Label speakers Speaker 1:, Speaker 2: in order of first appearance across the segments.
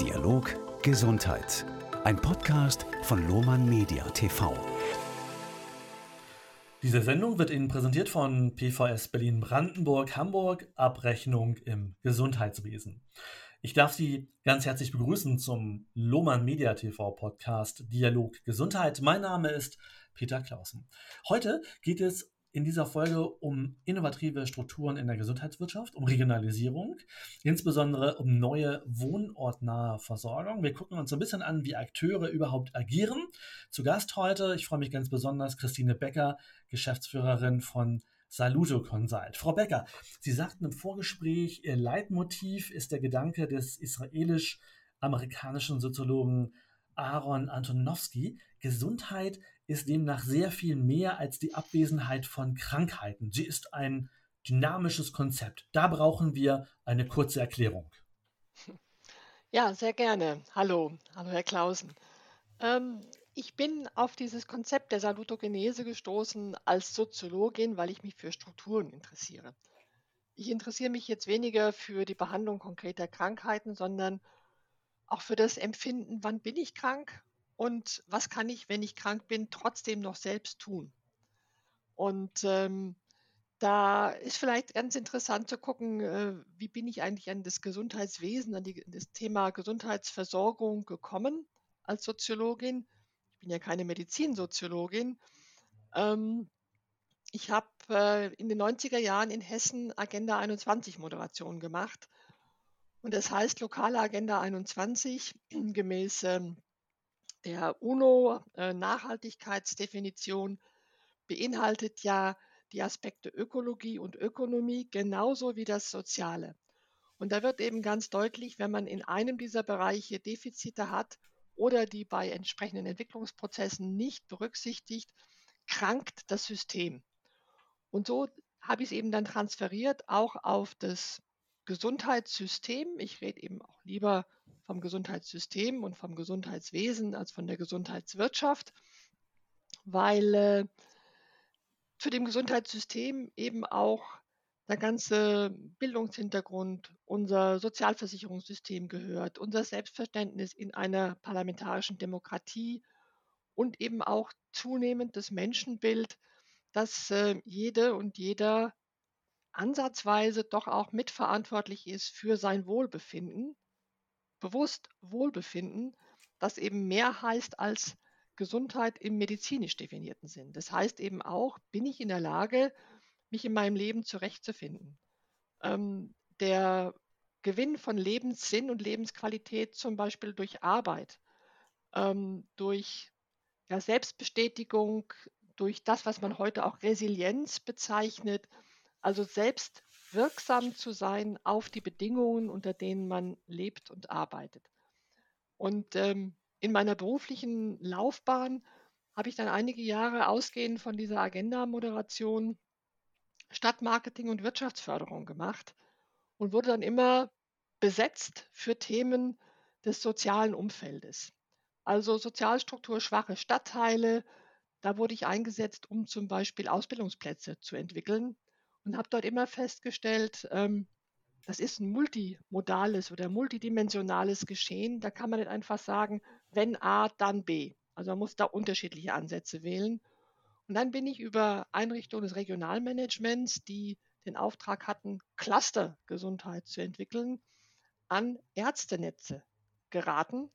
Speaker 1: Dialog Gesundheit. Ein Podcast von Lohmann Media TV.
Speaker 2: Diese Sendung wird Ihnen präsentiert von PVS Berlin Brandenburg Hamburg Abrechnung im Gesundheitswesen. Ich darf Sie ganz herzlich begrüßen zum Lohmann Media TV Podcast Dialog Gesundheit. Mein Name ist Peter Clausen. Heute geht es in dieser Folge um innovative Strukturen in der Gesundheitswirtschaft, um Regionalisierung, insbesondere um neue wohnortnahe Versorgung. Wir gucken uns ein bisschen an, wie Akteure überhaupt agieren. Zu Gast heute, ich freue mich ganz besonders, Christine Becker, Geschäftsführerin von Saluto Consult. Frau Becker, Sie sagten im Vorgespräch, Ihr Leitmotiv ist der Gedanke des israelisch-amerikanischen Soziologen Aaron Antonowski. Gesundheit ist demnach sehr viel mehr als die Abwesenheit von Krankheiten. Sie ist ein dynamisches Konzept. Da brauchen wir eine kurze Erklärung.
Speaker 3: Ja, sehr gerne. Hallo, hallo Herr Clausen. Ähm, ich bin auf dieses Konzept der Salutogenese gestoßen als Soziologin, weil ich mich für Strukturen interessiere. Ich interessiere mich jetzt weniger für die Behandlung konkreter Krankheiten, sondern auch für das Empfinden, wann bin ich krank und was kann ich, wenn ich krank bin, trotzdem noch selbst tun. Und ähm, da ist vielleicht ganz interessant zu gucken, äh, wie bin ich eigentlich an das Gesundheitswesen, an die, das Thema Gesundheitsversorgung gekommen als Soziologin. Ich bin ja keine Medizinsoziologin. Ähm, ich habe äh, in den 90er Jahren in Hessen Agenda 21 Moderation gemacht. Und das heißt lokale Agenda 21 gemäß ähm, der UNO-Nachhaltigkeitsdefinition beinhaltet ja die Aspekte Ökologie und Ökonomie genauso wie das Soziale. Und da wird eben ganz deutlich, wenn man in einem dieser Bereiche Defizite hat oder die bei entsprechenden Entwicklungsprozessen nicht berücksichtigt, krankt das System. Und so habe ich es eben dann transferiert auch auf das Gesundheitssystem. Ich rede eben auch lieber vom Gesundheitssystem und vom Gesundheitswesen als von der Gesundheitswirtschaft, weil äh, dem Gesundheitssystem eben auch der ganze Bildungshintergrund, unser Sozialversicherungssystem gehört, unser Selbstverständnis in einer parlamentarischen Demokratie und eben auch zunehmend das Menschenbild, dass äh, jede und jeder ansatzweise doch auch mitverantwortlich ist für sein Wohlbefinden bewusst Wohlbefinden, das eben mehr heißt als Gesundheit im medizinisch definierten Sinn. Das heißt eben auch, bin ich in der Lage, mich in meinem Leben zurechtzufinden. Ähm, der Gewinn von Lebenssinn und Lebensqualität zum Beispiel durch Arbeit, ähm, durch ja, Selbstbestätigung, durch das, was man heute auch Resilienz bezeichnet, also selbst wirksam zu sein auf die Bedingungen, unter denen man lebt und arbeitet. Und ähm, in meiner beruflichen Laufbahn habe ich dann einige Jahre ausgehend von dieser Agenda-Moderation Stadtmarketing und Wirtschaftsförderung gemacht und wurde dann immer besetzt für Themen des sozialen Umfeldes. Also sozialstrukturschwache Stadtteile, da wurde ich eingesetzt, um zum Beispiel Ausbildungsplätze zu entwickeln und habe dort immer festgestellt, ähm, das ist ein multimodales oder multidimensionales Geschehen. Da kann man nicht einfach sagen, wenn A, dann B. Also man muss da unterschiedliche Ansätze wählen. Und dann bin ich über Einrichtungen des Regionalmanagements, die den Auftrag hatten, Clustergesundheit zu entwickeln, an Ärztenetze geraten.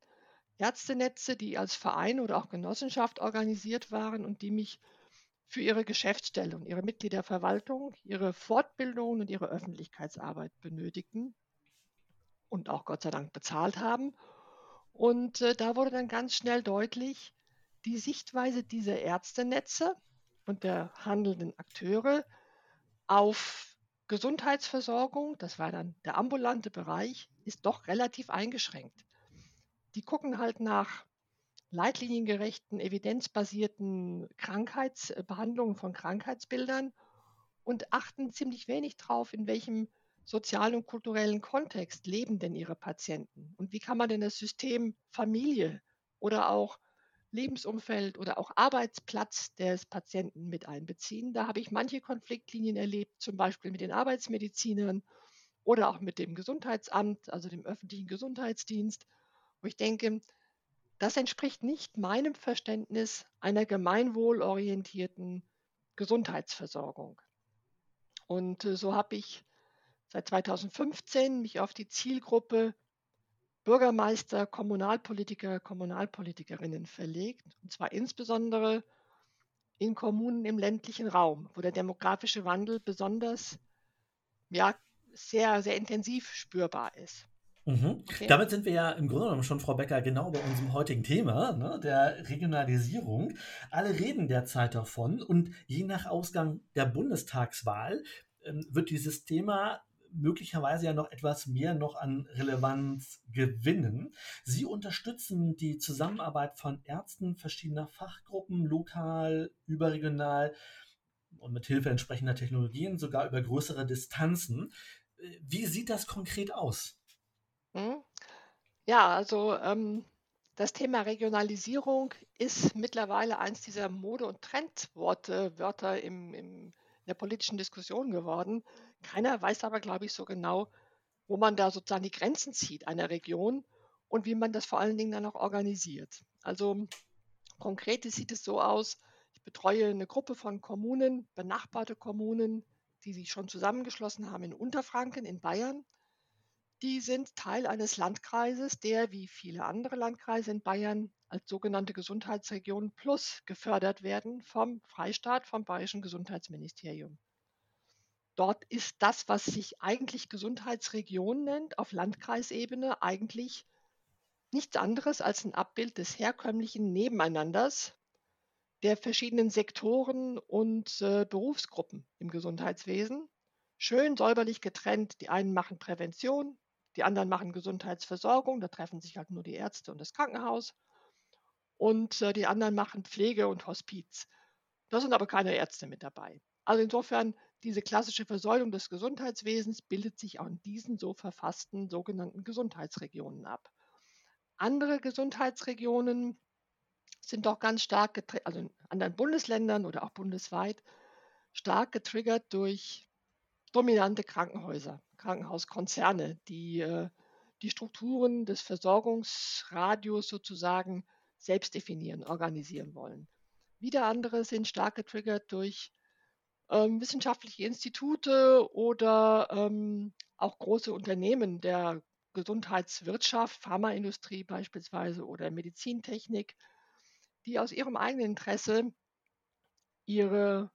Speaker 3: Ärztenetze, die als Verein oder auch Genossenschaft organisiert waren und die mich für ihre Geschäftsstelle und ihre Mitgliederverwaltung, ihre Fortbildung und ihre Öffentlichkeitsarbeit benötigten und auch Gott sei Dank bezahlt haben. Und äh, da wurde dann ganz schnell deutlich, die Sichtweise dieser Ärztenetze und der handelnden Akteure auf Gesundheitsversorgung, das war dann der ambulante Bereich, ist doch relativ eingeschränkt. Die gucken halt nach leitliniengerechten, evidenzbasierten Krankheitsbehandlungen von Krankheitsbildern und achten ziemlich wenig drauf, in welchem sozialen und kulturellen Kontext leben denn ihre Patienten und wie kann man denn das System Familie oder auch Lebensumfeld oder auch Arbeitsplatz des Patienten mit einbeziehen. Da habe ich manche Konfliktlinien erlebt, zum Beispiel mit den Arbeitsmedizinern oder auch mit dem Gesundheitsamt, also dem öffentlichen Gesundheitsdienst wo ich denke, das entspricht nicht meinem Verständnis einer gemeinwohlorientierten Gesundheitsversorgung. Und äh, so habe ich seit 2015 mich auf die Zielgruppe Bürgermeister, Kommunalpolitiker, Kommunalpolitikerinnen verlegt, und zwar insbesondere in Kommunen im ländlichen Raum, wo der demografische Wandel besonders ja, sehr, sehr intensiv spürbar ist.
Speaker 2: Mhm. Okay. Damit sind wir ja im Grunde genommen schon, Frau Becker, genau bei unserem heutigen Thema, ne, der Regionalisierung. Alle reden derzeit davon und je nach Ausgang der Bundestagswahl ähm, wird dieses Thema möglicherweise ja noch etwas mehr noch an Relevanz gewinnen. Sie unterstützen die Zusammenarbeit von Ärzten verschiedener Fachgruppen, lokal, überregional und mit Hilfe entsprechender Technologien sogar über größere Distanzen. Äh, wie sieht das konkret aus?
Speaker 3: Hm? Ja, also ähm, das Thema Regionalisierung ist mittlerweile eins dieser Mode- und Trendworte, Wörter im, im, in der politischen Diskussion geworden. Keiner weiß aber, glaube ich, so genau, wo man da sozusagen die Grenzen zieht einer Region und wie man das vor allen Dingen dann auch organisiert. Also konkret sieht es so aus, ich betreue eine Gruppe von Kommunen, benachbarte Kommunen, die sich schon zusammengeschlossen haben in Unterfranken, in Bayern. Die sind Teil eines Landkreises, der wie viele andere Landkreise in Bayern als sogenannte Gesundheitsregion Plus gefördert werden vom Freistaat, vom Bayerischen Gesundheitsministerium. Dort ist das, was sich eigentlich Gesundheitsregion nennt, auf Landkreisebene eigentlich nichts anderes als ein Abbild des herkömmlichen Nebeneinanders der verschiedenen Sektoren und äh, Berufsgruppen im Gesundheitswesen. Schön säuberlich getrennt. Die einen machen Prävention, die anderen machen Gesundheitsversorgung. Da treffen sich halt nur die Ärzte und das Krankenhaus. Und äh, die anderen machen Pflege und Hospiz. Da sind aber keine Ärzte mit dabei. Also insofern diese klassische Versäulung des Gesundheitswesens bildet sich auch in diesen so verfassten sogenannten Gesundheitsregionen ab. Andere Gesundheitsregionen sind doch ganz stark, also in anderen Bundesländern oder auch bundesweit, stark getriggert durch dominante Krankenhäuser, Krankenhauskonzerne, die äh, die Strukturen des Versorgungsradios sozusagen selbst definieren, organisieren wollen. Wieder andere sind stark getriggert durch ähm, wissenschaftliche Institute oder ähm, auch große Unternehmen der Gesundheitswirtschaft, Pharmaindustrie beispielsweise oder Medizintechnik, die aus ihrem eigenen Interesse ihre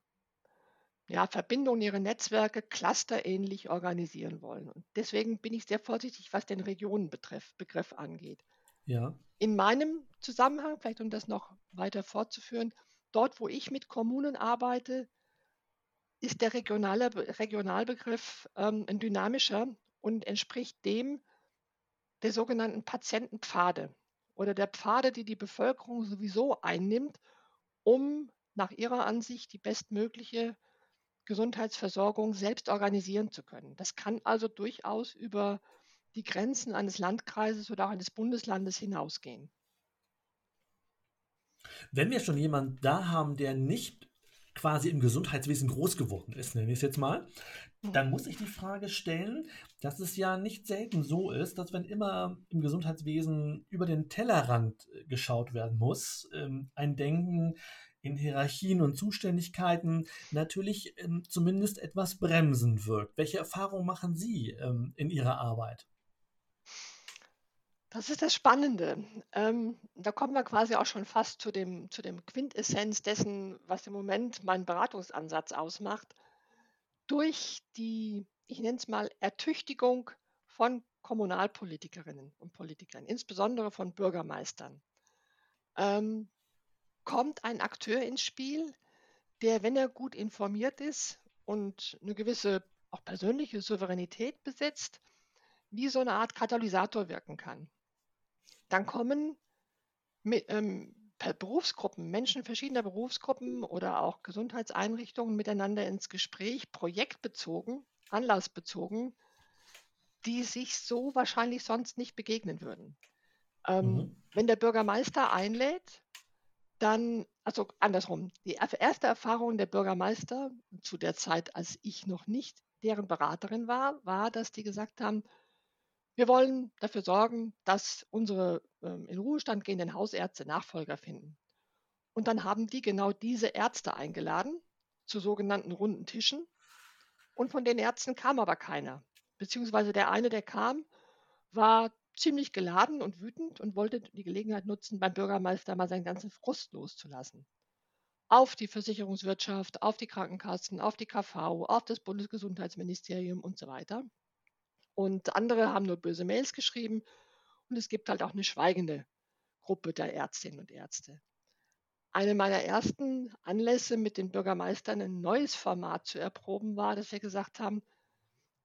Speaker 3: ja, Verbindungen, ihre Netzwerke clusterähnlich organisieren wollen. Und deswegen bin ich sehr vorsichtig, was den Regionenbegriff angeht. Ja. In meinem Zusammenhang, vielleicht um das noch weiter fortzuführen, dort, wo ich mit Kommunen arbeite, ist der regionale, Regionalbegriff ähm, ein dynamischer und entspricht dem der sogenannten Patientenpfade oder der Pfade, die die Bevölkerung sowieso einnimmt, um nach ihrer Ansicht die bestmögliche Gesundheitsversorgung selbst organisieren zu können. Das kann also durchaus über die Grenzen eines Landkreises oder auch eines Bundeslandes hinausgehen.
Speaker 2: Wenn wir schon jemanden da haben, der nicht quasi im Gesundheitswesen groß geworden ist, nenne ich es jetzt mal, dann muss ich die Frage stellen, dass es ja nicht selten so ist, dass wenn immer im Gesundheitswesen über den Tellerrand äh, geschaut werden muss, ähm, ein Denken in Hierarchien und Zuständigkeiten natürlich ähm, zumindest etwas bremsen wirkt. Welche Erfahrungen machen Sie ähm, in Ihrer Arbeit?
Speaker 3: Das ist das Spannende. Ähm, da kommen wir quasi auch schon fast zu dem, zu dem Quintessenz dessen, was im Moment mein Beratungsansatz ausmacht. Durch die, ich nenne es mal, Ertüchtigung von Kommunalpolitikerinnen und Politikern, insbesondere von Bürgermeistern, ähm, kommt ein Akteur ins Spiel, der, wenn er gut informiert ist und eine gewisse auch persönliche Souveränität besitzt, wie so eine Art Katalysator wirken kann dann kommen mit, ähm, Berufsgruppen, Menschen verschiedener Berufsgruppen oder auch Gesundheitseinrichtungen miteinander ins Gespräch, projektbezogen, anlassbezogen, die sich so wahrscheinlich sonst nicht begegnen würden. Ähm, mhm. Wenn der Bürgermeister einlädt, dann, also andersrum, die erste Erfahrung der Bürgermeister zu der Zeit, als ich noch nicht deren Beraterin war, war, dass die gesagt haben, Wir wollen dafür sorgen, dass unsere ähm, in Ruhestand gehenden Hausärzte Nachfolger finden. Und dann haben die genau diese Ärzte eingeladen zu sogenannten runden Tischen. Und von den Ärzten kam aber keiner. Beziehungsweise der eine, der kam, war ziemlich geladen und wütend und wollte die Gelegenheit nutzen, beim Bürgermeister mal seinen ganzen Frust loszulassen. Auf die Versicherungswirtschaft, auf die Krankenkassen, auf die KV, auf das Bundesgesundheitsministerium und so weiter. Und andere haben nur böse Mails geschrieben und es gibt halt auch eine schweigende Gruppe der Ärztinnen und Ärzte. Eine meiner ersten Anlässe mit den Bürgermeistern ein neues Format zu erproben war, dass wir gesagt haben,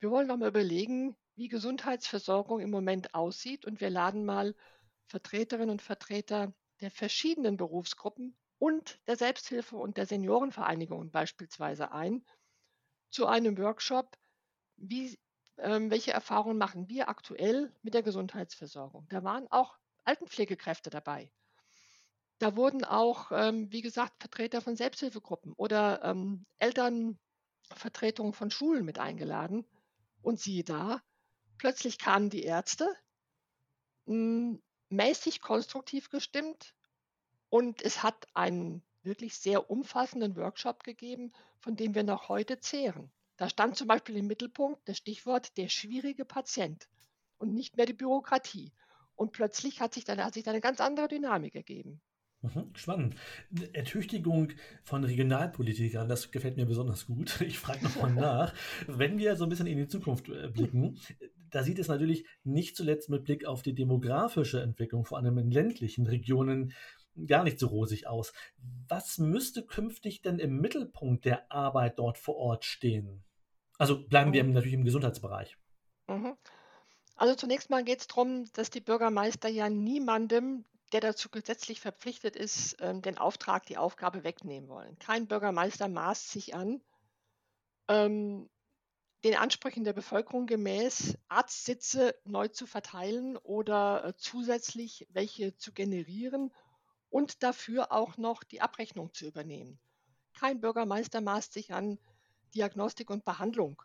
Speaker 3: wir wollen doch mal überlegen, wie Gesundheitsversorgung im Moment aussieht und wir laden mal Vertreterinnen und Vertreter der verschiedenen Berufsgruppen und der Selbsthilfe und der Seniorenvereinigungen beispielsweise ein zu einem Workshop, wie, ähm, welche Erfahrungen machen wir aktuell mit der Gesundheitsversorgung. Da waren auch Altenpflegekräfte dabei. Da wurden auch, ähm, wie gesagt, Vertreter von Selbsthilfegruppen oder ähm, Elternvertretungen von Schulen mit eingeladen. Und siehe da, plötzlich kamen die Ärzte, hm, mäßig konstruktiv gestimmt und es hat einen wirklich sehr umfassenden Workshop gegeben, von dem wir noch heute zehren. Da stand zum Beispiel im Mittelpunkt das Stichwort der schwierige Patient und nicht mehr die Bürokratie. Und plötzlich hat sich dann, hat sich dann eine ganz andere Dynamik ergeben.
Speaker 2: Mhm, spannend. Ertüchtigung von Regionalpolitikern, das gefällt mir besonders gut. Ich frage nochmal nach. Wenn wir so ein bisschen in die Zukunft äh, blicken, da sieht es natürlich nicht zuletzt mit Blick auf die demografische Entwicklung, vor allem in ländlichen Regionen, gar nicht so rosig aus. Was müsste künftig denn im Mittelpunkt der Arbeit dort vor Ort stehen? Also bleiben wir mhm. natürlich im Gesundheitsbereich.
Speaker 3: Mhm. Also zunächst mal geht es darum, dass die Bürgermeister ja niemandem der dazu gesetzlich verpflichtet ist, ähm, den Auftrag, die Aufgabe wegnehmen wollen. Kein Bürgermeister maßt sich an, ähm, den Ansprüchen der Bevölkerung gemäß Arztsitze neu zu verteilen oder äh, zusätzlich welche zu generieren und dafür auch noch die Abrechnung zu übernehmen. Kein Bürgermeister maßt sich an, Diagnostik und Behandlung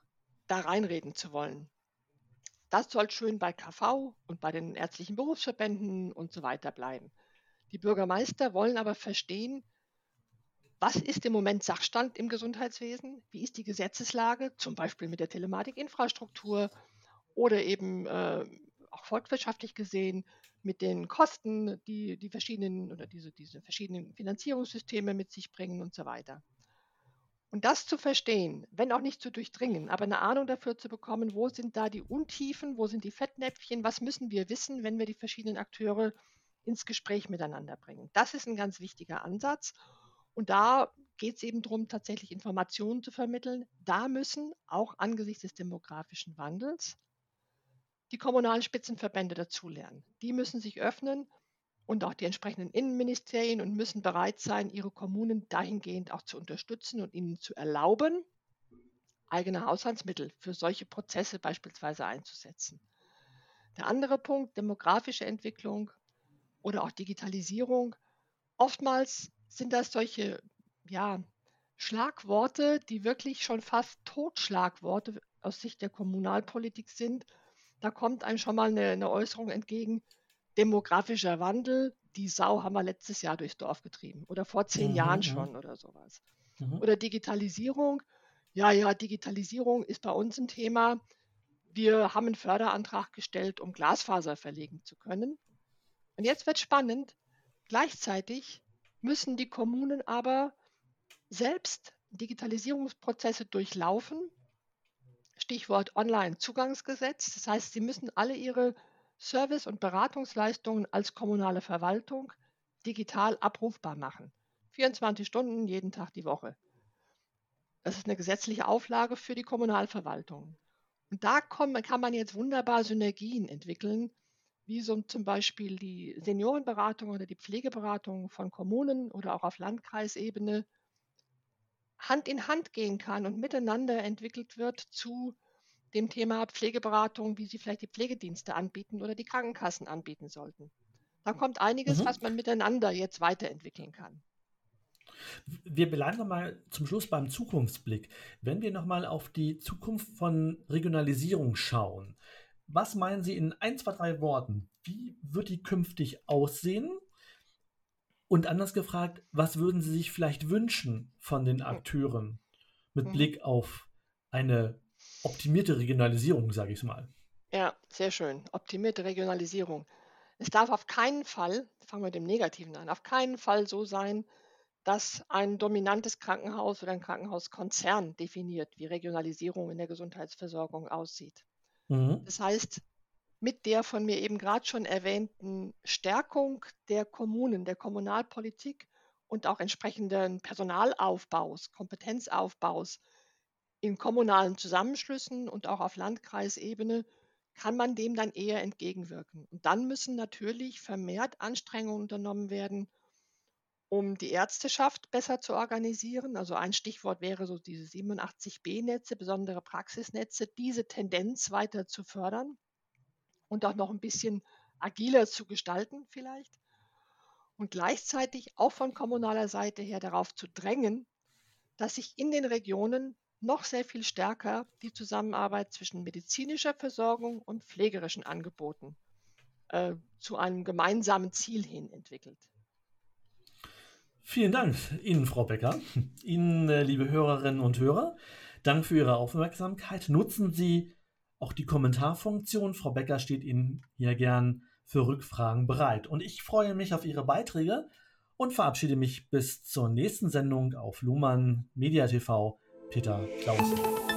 Speaker 3: da reinreden zu wollen. Das soll schön bei KV und bei den ärztlichen Berufsverbänden und so weiter bleiben. Die Bürgermeister wollen aber verstehen, was ist im Moment Sachstand im Gesundheitswesen? Wie ist die Gesetzeslage, zum Beispiel mit der Telematikinfrastruktur oder eben äh, auch volkswirtschaftlich gesehen mit den Kosten, die die verschiedenen oder diese, diese verschiedenen Finanzierungssysteme mit sich bringen und so weiter. Und das zu verstehen, wenn auch nicht zu durchdringen, aber eine Ahnung dafür zu bekommen, wo sind da die Untiefen, wo sind die Fettnäpfchen, was müssen wir wissen, wenn wir die verschiedenen Akteure ins Gespräch miteinander bringen. Das ist ein ganz wichtiger Ansatz. Und da geht es eben darum, tatsächlich Informationen zu vermitteln. Da müssen auch angesichts des demografischen Wandels die kommunalen Spitzenverbände dazulernen. Die müssen sich öffnen und auch die entsprechenden Innenministerien und müssen bereit sein, ihre Kommunen dahingehend auch zu unterstützen und ihnen zu erlauben, eigene Haushaltsmittel für solche Prozesse beispielsweise einzusetzen. Der andere Punkt, demografische Entwicklung oder auch Digitalisierung. Oftmals sind das solche ja, Schlagworte, die wirklich schon fast Totschlagworte aus Sicht der Kommunalpolitik sind. Da kommt einem schon mal eine, eine Äußerung entgegen, demografischer Wandel, die Sau haben wir letztes Jahr durchs Dorf getrieben oder vor zehn mhm, Jahren schon oder sowas. Mhm. Oder Digitalisierung. Ja, ja, Digitalisierung ist bei uns ein Thema. Wir haben einen Förderantrag gestellt, um Glasfaser verlegen zu können. Und jetzt wird spannend. Gleichzeitig müssen die Kommunen aber selbst Digitalisierungsprozesse durchlaufen. Stichwort Online-Zugangsgesetz. Das heißt, sie müssen alle ihre Service- und Beratungsleistungen als kommunale Verwaltung digital abrufbar machen. 24 Stunden jeden Tag die Woche. Das ist eine gesetzliche Auflage für die Kommunalverwaltung. Und da kann man jetzt wunderbar Synergien entwickeln, wie so zum Beispiel die Seniorenberatung oder die Pflegeberatung von Kommunen oder auch auf Landkreisebene Hand in Hand gehen kann und miteinander entwickelt wird zu dem Thema Pflegeberatung, wie sie vielleicht die Pflegedienste anbieten oder die Krankenkassen anbieten sollten. Da kommt einiges, mhm. was man miteinander jetzt weiterentwickeln kann.
Speaker 2: Wir bleiben nochmal zum Schluss beim Zukunftsblick. Wenn wir nochmal auf die Zukunft von Regionalisierung schauen, was meinen Sie in ein, zwei, drei Worten? Wie wird die künftig aussehen? Und anders gefragt, was würden Sie sich vielleicht wünschen von den Akteuren mit mhm. Blick auf eine optimierte Regionalisierung, sage ich mal?
Speaker 3: Ja, sehr schön. Optimierte Regionalisierung. Es darf auf keinen Fall, fangen wir mit dem Negativen an, auf keinen Fall so sein, dass ein dominantes Krankenhaus oder ein Krankenhauskonzern definiert, wie Regionalisierung in der Gesundheitsversorgung aussieht. Mhm. Das heißt, mit der von mir eben gerade schon erwähnten Stärkung der Kommunen, der Kommunalpolitik und auch entsprechenden Personalaufbaus, Kompetenzaufbaus in kommunalen Zusammenschlüssen und auch auf Landkreisebene kann man dem dann eher entgegenwirken. Und dann müssen natürlich vermehrt Anstrengungen unternommen werden, um die Ärzteschaft besser zu organisieren. Also ein Stichwort wäre so diese 87b-Netze, besondere Praxisnetze, diese Tendenz weiter zu fördern und auch noch ein bisschen agiler zu gestalten vielleicht. Und gleichzeitig auch von kommunaler Seite her darauf zu drängen, dass sich in den Regionen noch sehr viel stärker die Zusammenarbeit zwischen medizinischer Versorgung und pflegerischen Angeboten äh, zu einem gemeinsamen Ziel hin entwickelt.
Speaker 2: Vielen Dank Ihnen, Frau Becker. Ihnen, äh, liebe Hörerinnen und Hörer, Dank für Ihre Aufmerksamkeit. Nutzen Sie auch die Kommentarfunktion. Frau Becker steht Ihnen hier gern für Rückfragen bereit. Und ich freue mich auf Ihre Beiträge und verabschiede mich bis zur nächsten Sendung auf Luhmann Media TV. Peter Klausen.